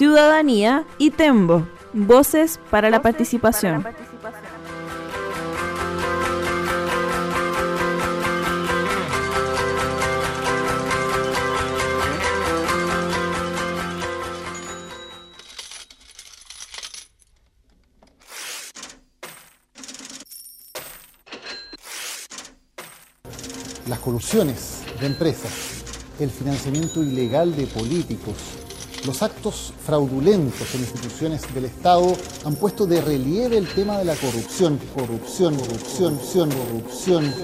Ciudadanía y Tembo, voces para la participación. las corrupciones de empresas, el financiamiento ilegal de políticos, los actos fraudulentos en instituciones del Estado han puesto de relieve el tema de la corrupción, corrupción, corrupción, corrupción, corrupción.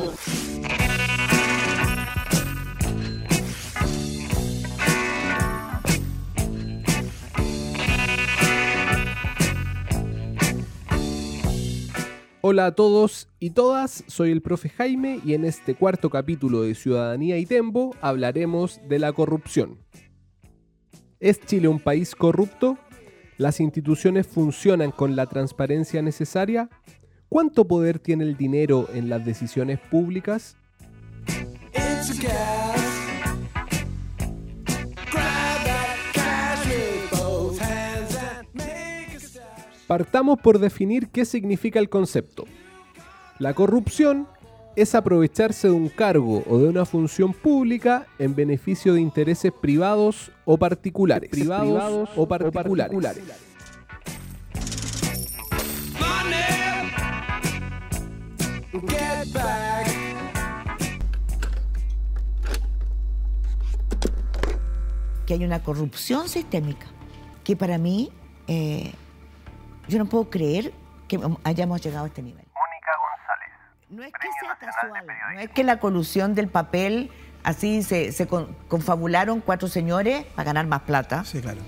Hola a todos y todas, soy el profe Jaime y en este cuarto capítulo de Ciudadanía y Tembo hablaremos de la corrupción. ¿Es Chile un país corrupto? ¿Las instituciones funcionan con la transparencia necesaria? ¿Cuánto poder tiene el dinero en las decisiones públicas? Partamos por definir qué significa el concepto. La corrupción es aprovecharse de un cargo o de una función pública en beneficio de intereses privados o particulares. Privados, o particulares. Que hay una corrupción sistémica que para mí eh, yo no puedo creer que hayamos llegado a este nivel. No es que sea casual, no es que la colusión del papel, así se, confabularon cuatro señores para ganar más plata. Sí, claro.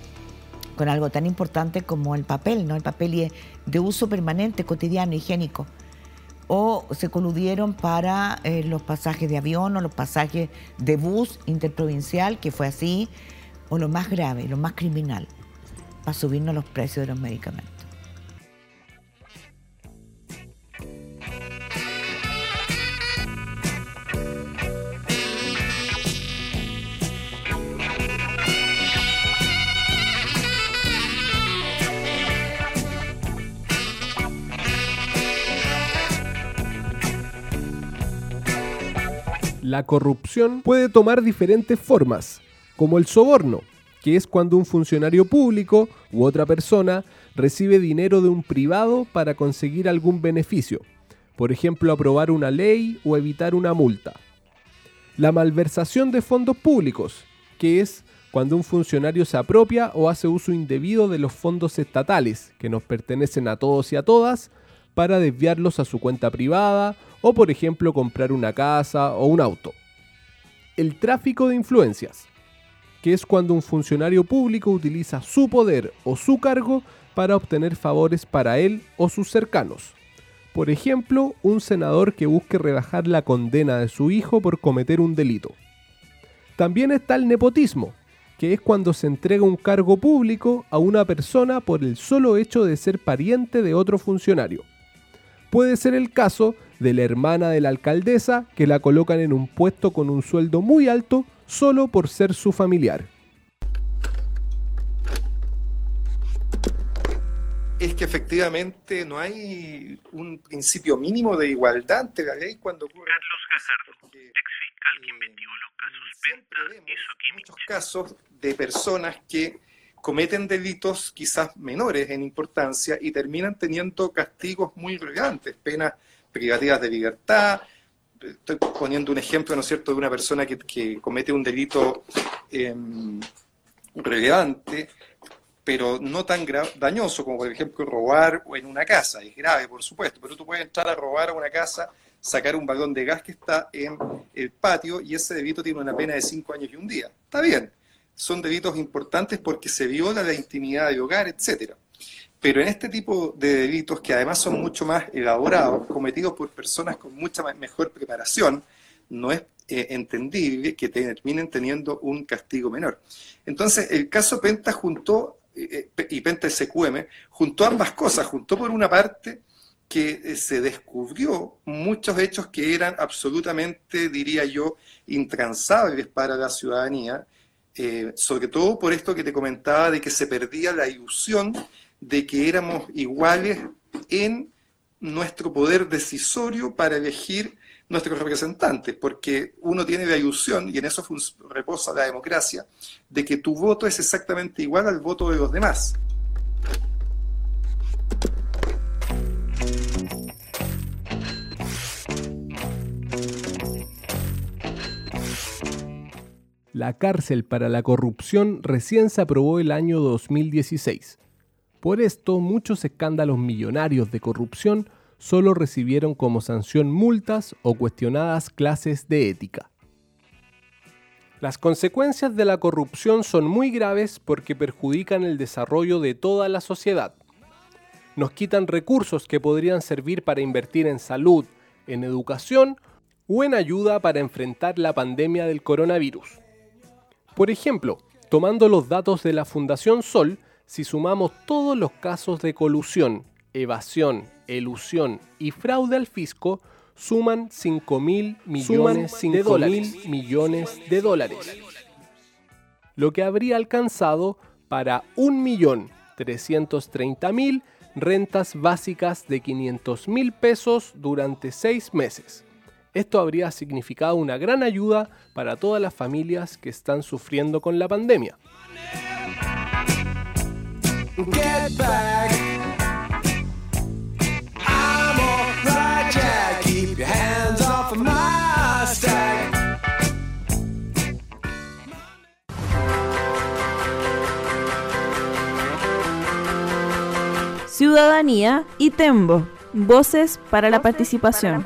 Con algo tan importante como el papel, ¿no? El papel de uso permanente, cotidiano, higiénico. O se coludieron para eh, los pasajes de avión o los pasajes de bus interprovincial, que fue así. O lo más grave, lo más criminal, para subirnos los precios de los medicamentos. La corrupción puede tomar diferentes formas, como el soborno, que es cuando un funcionario público u otra persona recibe dinero de un privado para conseguir algún beneficio, por ejemplo aprobar una ley o evitar una multa. La malversación de fondos públicos, que es cuando un funcionario se apropia o hace uso indebido de los fondos estatales que nos pertenecen a todos y a todas para desviarlos a su cuenta privada o por ejemplo comprar una casa o un auto. El tráfico de influencias, que es cuando un funcionario público utiliza su poder o su cargo para obtener favores para él o sus cercanos. Por ejemplo, un senador que busque rebajar la condena de su hijo por cometer un delito. También está el nepotismo, que es cuando se entrega un cargo público a una persona por el solo hecho de ser pariente de otro funcionario. Puede ser el caso de la hermana de la alcaldesa que la colocan en un puesto con un sueldo muy alto solo por ser su familiar. Es que efectivamente no hay un principio mínimo de igualdad ante la ley cuando ocurre. Carlos Casardo, ex fiscal que investigó los casos Penta y muchos casos de personas que cometen delitos quizás menores en importancia y terminan teniendo castigos muy relevantes, penas privativas de libertad. Estoy poniendo un ejemplo, ¿no es cierto?, de una persona que, comete un delito em, relevante, pero no tan dañoso como, por ejemplo, robar en una casa. Es grave, por supuesto, pero tú puedes entrar a robar a una casa, sacar un balón de gas que está en el patio y ese delito tiene una pena de cinco años y un día. Está bien, son delitos importantes porque se viola la intimidad del hogar, etcétera. Pero en este tipo de delitos, que además son mucho más elaborados, cometidos por personas con mucha mejor preparación, no es eh, entendible que terminen teniendo un castigo menor. Entonces, el caso Penta juntó, eh, eh, y Penta SQM, juntó ambas cosas. Juntó por una parte que se descubrió muchos hechos que eran absolutamente, diría yo, intransables para la ciudadanía, Eh, sobre todo por esto que te comentaba de que se perdía la ilusión de que éramos iguales en nuestro poder decisorio para elegir nuestros representantes, porque uno tiene la ilusión, y en eso reposa la democracia, de que tu voto es exactamente igual al voto de los demás. La cárcel para la corrupción recién se aprobó el año 2016. Por esto, muchos escándalos millonarios de corrupción solo recibieron como sanción multas o cuestionadas clases de ética. Las consecuencias de la corrupción son muy graves porque perjudican el desarrollo de toda la sociedad. Nos quitan recursos que podrían servir para invertir en salud, en educación o en ayuda para enfrentar la pandemia del coronavirus. Por ejemplo, tomando los datos de la Fundación Sol, si sumamos todos los casos de colusión, evasión, elusión y fraude al fisco suman 5 mil millones, de dólares, de dólares, lo que habría alcanzado para 1.330.000 rentas básicas de 500 mil pesos durante seis meses. Esto habría significado una gran ayuda para todas las familias que están sufriendo con la pandemia. Ciudadanía y Tembo. Voces para la participación.